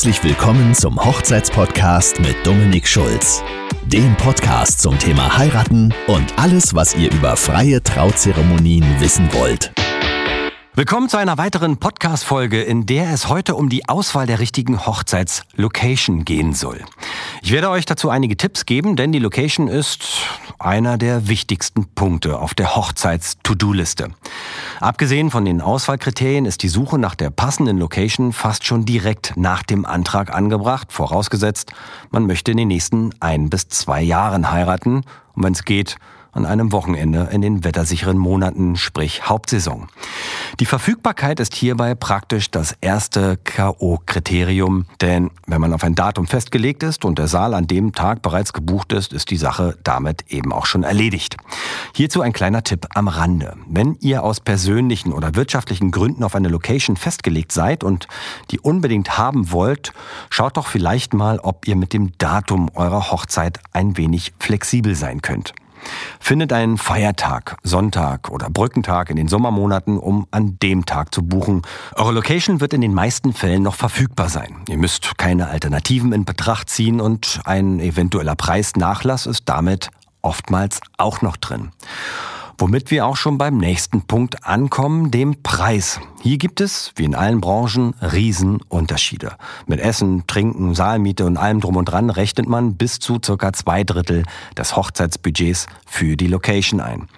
Herzlich willkommen zum Hochzeitspodcast mit Dominik Schulz. Dem Podcast zum Thema Heiraten und alles, was ihr über freie Trauzeremonien wissen wollt. Willkommen zu einer weiteren Podcast-Folge, in der es heute um die Auswahl der richtigen Hochzeitslocation gehen soll. Ich werde euch dazu einige Tipps geben, denn die Location ist einer der wichtigsten Punkte auf der Hochzeits-To-Do-Liste. Abgesehen von den Auswahlkriterien ist die Suche nach der passenden Location fast schon direkt nach dem Antrag angebracht, vorausgesetzt, man möchte in den nächsten ein bis zwei Jahren heiraten und wenn es geht, an einem Wochenende in den wettersicheren Monaten, sprich Hauptsaison. Die Verfügbarkeit ist hierbei praktisch das erste KO-Kriterium, denn wenn man auf ein Datum festgelegt ist und der Saal an dem Tag bereits gebucht ist, ist die Sache damit eben auch schon erledigt. Hierzu ein kleiner Tipp am Rande. Wenn ihr aus persönlichen oder wirtschaftlichen Gründen auf eine Location festgelegt seid und die unbedingt haben wollt, schaut doch vielleicht mal, ob ihr mit dem Datum eurer Hochzeit ein wenig flexibel sein könnt. Findet einen Feiertag, Sonntag oder Brückentag in den Sommermonaten, um an dem Tag zu buchen. Eure Location wird in den meisten Fällen noch verfügbar sein. Ihr müsst keine Alternativen in Betracht ziehen und ein eventueller Preisnachlass ist damit oftmals auch noch drin. Womit wir auch schon beim nächsten Punkt ankommen, dem Preis. Hier gibt es, wie in allen Branchen, Riesenunterschiede. Mit Essen, Trinken, Saalmiete und allem drum und dran rechnet man bis zu circa zwei Drittel des Hochzeitsbudgets für die Location ein.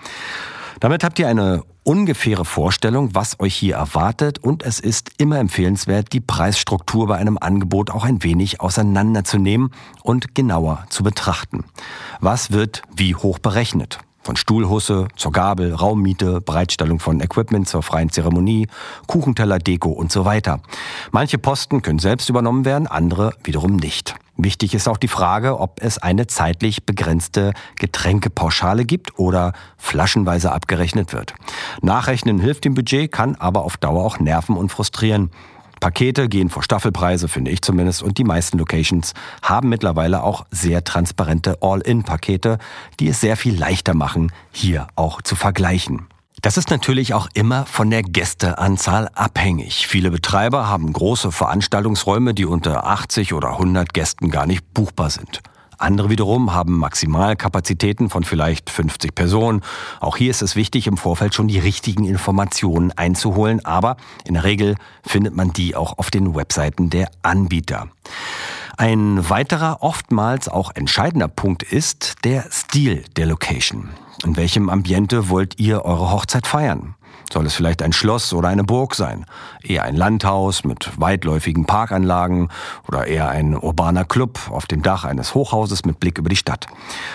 Damit habt ihr eine ungefähre Vorstellung, was euch hier erwartet und es ist immer empfehlenswert, die Preisstruktur bei einem Angebot auch ein wenig auseinanderzunehmen und genauer zu betrachten. Was wird wie hoch berechnet? Von Stuhlhusse zur Gabel, Raummiete, Bereitstellung von Equipment zur freien Zeremonie, Kuchenteller, Deko und so weiter. Manche Posten können selbst übernommen werden, andere wiederum nicht. Wichtig ist auch die Frage, ob es eine zeitlich begrenzte Getränkepauschale gibt oder flaschenweise abgerechnet wird. Nachrechnen hilft dem Budget, kann aber auf Dauer auch nerven und frustrieren. Pakete gehen vor Staffelpreise, finde ich zumindest, und die meisten Locations haben mittlerweile auch sehr transparente All-In-Pakete, die es sehr viel leichter machen, hier auch zu vergleichen. Das ist natürlich auch immer von der Gästeanzahl abhängig. Viele Betreiber haben große Veranstaltungsräume, die unter 80 oder 100 Gästen gar nicht buchbar sind. Andere wiederum haben Maximalkapazitäten von vielleicht 50 Personen. Auch hier ist es wichtig, im Vorfeld schon die richtigen Informationen einzuholen, aber in der Regel findet man die auch auf den Webseiten der Anbieter. Ein weiterer, oftmals auch entscheidender Punkt ist der Stil der Location. In welchem Ambiente wollt ihr eure Hochzeit feiern? Soll es vielleicht ein Schloss oder eine Burg sein? Eher ein Landhaus mit weitläufigen Parkanlagen oder eher ein urbaner Club auf dem Dach eines Hochhauses mit Blick über die Stadt?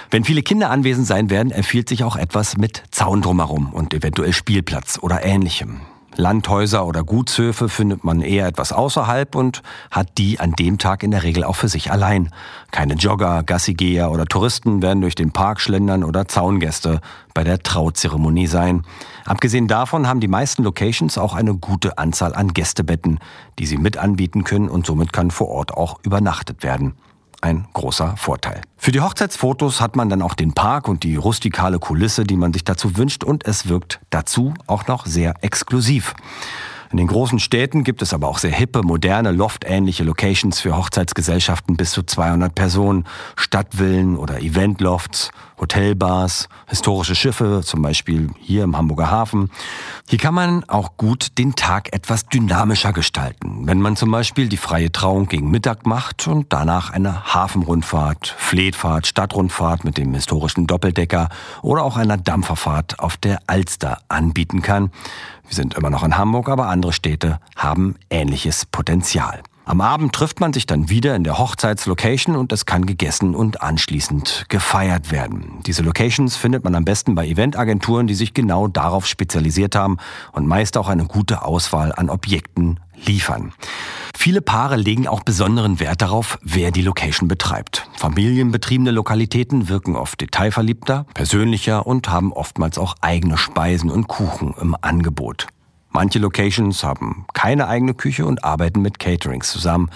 Wenn viele Kinder anwesend sein werden, empfiehlt sich auch etwas mit Zaun drumherum und eventuell Spielplatz oder ähnlichem. Landhäuser oder Gutshöfe findet man eher etwas außerhalb und hat die an dem Tag in der Regel auch für sich allein. Keine Jogger, Gassigeher oder Touristen werden durch den Park schlendern oder Zaungäste bei der Trauzeremonie sein. Abgesehen davon haben die meisten Locations auch eine gute Anzahl an Gästebetten, die sie mit anbieten können und somit kann vor Ort auch übernachtet werden ein großer Vorteil. Für die Hochzeitsfotos hat man dann auch den Park und die rustikale Kulisse, die man sich dazu wünscht und es wirkt dazu auch noch sehr exklusiv. In den großen Städten gibt es aber auch sehr hippe, moderne, loftähnliche Locations für Hochzeitsgesellschaften bis zu 200 Personen, Stadtvillen oder Eventlofts, Hotelbars, historische Schiffe, zum Beispiel hier im Hamburger Hafen. Hier kann man auch gut den Tag etwas dynamischer gestalten, wenn man zum Beispiel die freie Trauung gegen Mittag macht und danach eine Hafenrundfahrt, Fleetfahrt, Stadtrundfahrt mit dem historischen Doppeldecker oder auch einer Dampferfahrt auf der Alster anbieten kann. Wir sind immer noch in Hamburg, aber andere Städte haben ähnliches Potenzial. Am Abend trifft man sich dann wieder in der Hochzeitslocation und es kann gegessen und anschließend gefeiert werden. Diese Locations findet man am besten bei Eventagenturen, die sich genau darauf spezialisiert haben und meist auch eine gute Auswahl an Objekten liefern. Viele Paare legen auch besonderen Wert darauf, wer die Location betreibt. Familienbetriebene Lokalitäten wirken oft detailverliebter, persönlicher und haben oftmals auch eigene Speisen und Kuchen im Angebot. Manche Locations haben keine eigene Küche und arbeiten mit Caterings zusammen.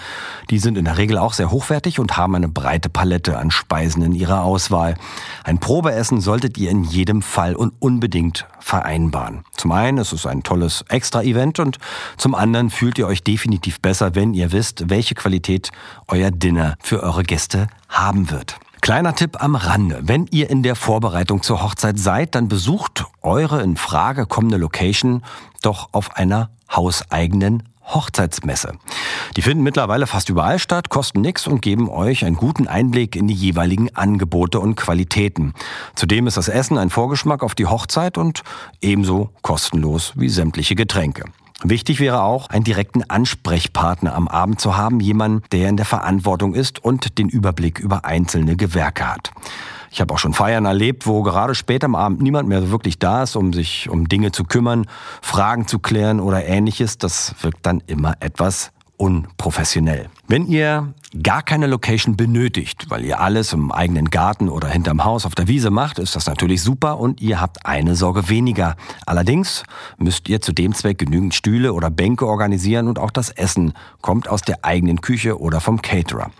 Die sind in der Regel auch sehr hochwertig und haben eine breite Palette an Speisen in ihrer Auswahl. Ein Probeessen solltet ihr in jedem Fall und unbedingt vereinbaren. Zum einen ist es ein tolles Extra-Event und zum anderen fühlt ihr euch definitiv besser, wenn ihr wisst, welche Qualität euer Dinner für eure Gäste haben wird. Kleiner Tipp am Rande. Wenn ihr in der Vorbereitung zur Hochzeit seid, dann besucht eure in Frage kommende Location doch auf einer hauseigenen Hochzeitsmesse. Die finden mittlerweile fast überall statt, kosten nichts und geben euch einen guten Einblick in die jeweiligen Angebote und Qualitäten. Zudem ist das Essen ein Vorgeschmack auf die Hochzeit und ebenso kostenlos wie sämtliche Getränke. Wichtig wäre auch, einen direkten Ansprechpartner am Abend zu haben, jemanden, der in der Verantwortung ist und den Überblick über einzelne Gewerke hat. Ich habe auch schon Feiern erlebt, wo gerade später am Abend niemand mehr wirklich da ist, um sich um Dinge zu kümmern, Fragen zu klären oder ähnliches. Das wirkt dann immer etwas unprofessionell. Wenn ihr gar keine Location benötigt, weil ihr alles im eigenen Garten oder hinterm Haus auf der Wiese macht, ist das natürlich super und ihr habt eine Sorge weniger. Allerdings müsst ihr zu dem Zweck genügend Stühle oder Bänke organisieren und auch das Essen kommt aus der eigenen Küche oder vom Caterer.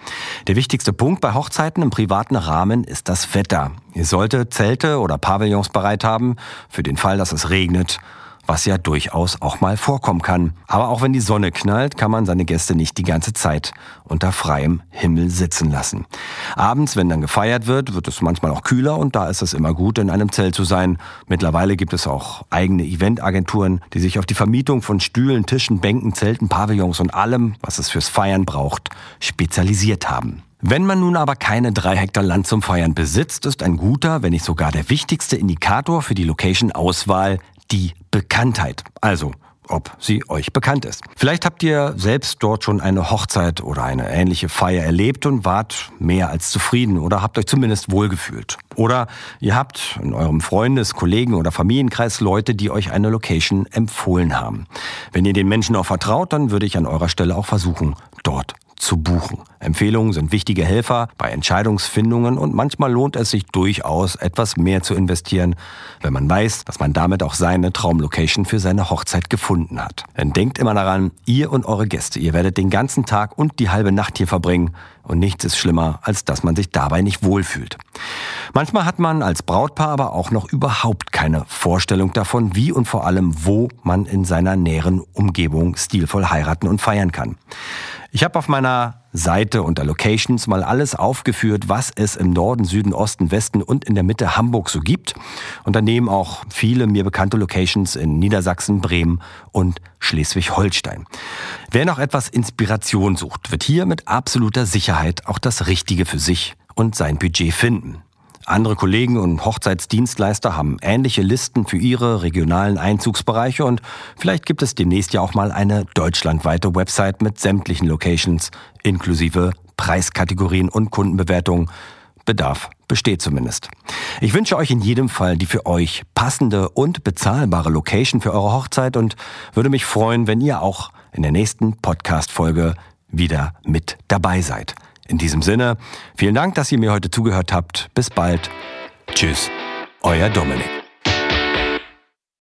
Der wichtigste Punkt bei Hochzeiten im privaten Rahmen ist das Wetter. Ihr solltet Zelte oder Pavillons bereit haben für den Fall, dass es regnet was ja durchaus auch mal vorkommen kann. Aber auch wenn die Sonne knallt, kann man seine Gäste nicht die ganze Zeit unter freiem Himmel sitzen lassen. Abends, wenn dann gefeiert wird, wird es manchmal auch kühler und da ist es immer gut, in einem Zelt zu sein. Mittlerweile gibt es auch eigene Eventagenturen, die sich auf die Vermietung von Stühlen, Tischen, Bänken, Zelten, Pavillons und allem, was es fürs Feiern braucht, spezialisiert haben. Wenn man nun aber keine drei Hektar Land zum Feiern besitzt, ist ein guter, wenn nicht sogar der wichtigste Indikator für die Location-Auswahl die Bekanntheit. Also, ob sie euch bekannt ist. Vielleicht habt ihr selbst dort schon eine Hochzeit oder eine ähnliche Feier erlebt und wart mehr als zufrieden oder habt euch zumindest wohlgefühlt. Oder ihr habt in eurem Freundes-, Kollegen- oder Familienkreis Leute, die euch eine Location empfohlen haben. Wenn ihr den Menschen auch vertraut, dann würde ich an eurer Stelle auch versuchen, dort zu buchen. Empfehlungen sind wichtige Helfer bei Entscheidungsfindungen und manchmal lohnt es sich durchaus, etwas mehr zu investieren, wenn man weiß, dass man damit auch seine Traumlocation für seine Hochzeit gefunden hat. Denn denkt immer daran, ihr und eure Gäste, ihr werdet den ganzen Tag und die halbe Nacht hier verbringen und nichts ist schlimmer, als dass man sich dabei nicht wohlfühlt. Manchmal hat man als Brautpaar aber auch noch überhaupt keine Vorstellung davon, wie und vor allem wo man in seiner näheren Umgebung stilvoll heiraten und feiern kann. Ich habe auf meiner Seite unter Locations mal alles aufgeführt, was es im Norden, Süden, Osten, Westen und in der Mitte Hamburg so gibt. Und daneben auch viele mir bekannte Locations in Niedersachsen, Bremen und Schleswig-Holstein. Wer noch etwas Inspiration sucht, wird hier mit absoluter Sicherheit auch das Richtige für sich und sein Budget finden. Andere Kollegen und Hochzeitsdienstleister haben ähnliche Listen für ihre regionalen Einzugsbereiche und vielleicht gibt es demnächst ja auch mal eine deutschlandweite Website mit sämtlichen Locations inklusive Preiskategorien und Kundenbewertungen. Bedarf besteht zumindest. Ich wünsche euch in jedem Fall die für euch passende und bezahlbare Location für eure Hochzeit und würde mich freuen, wenn ihr auch in der nächsten Podcast-Folge wieder mit dabei seid. In diesem Sinne, vielen Dank, dass ihr mir heute zugehört habt. Bis bald. Tschüss, euer Dominik.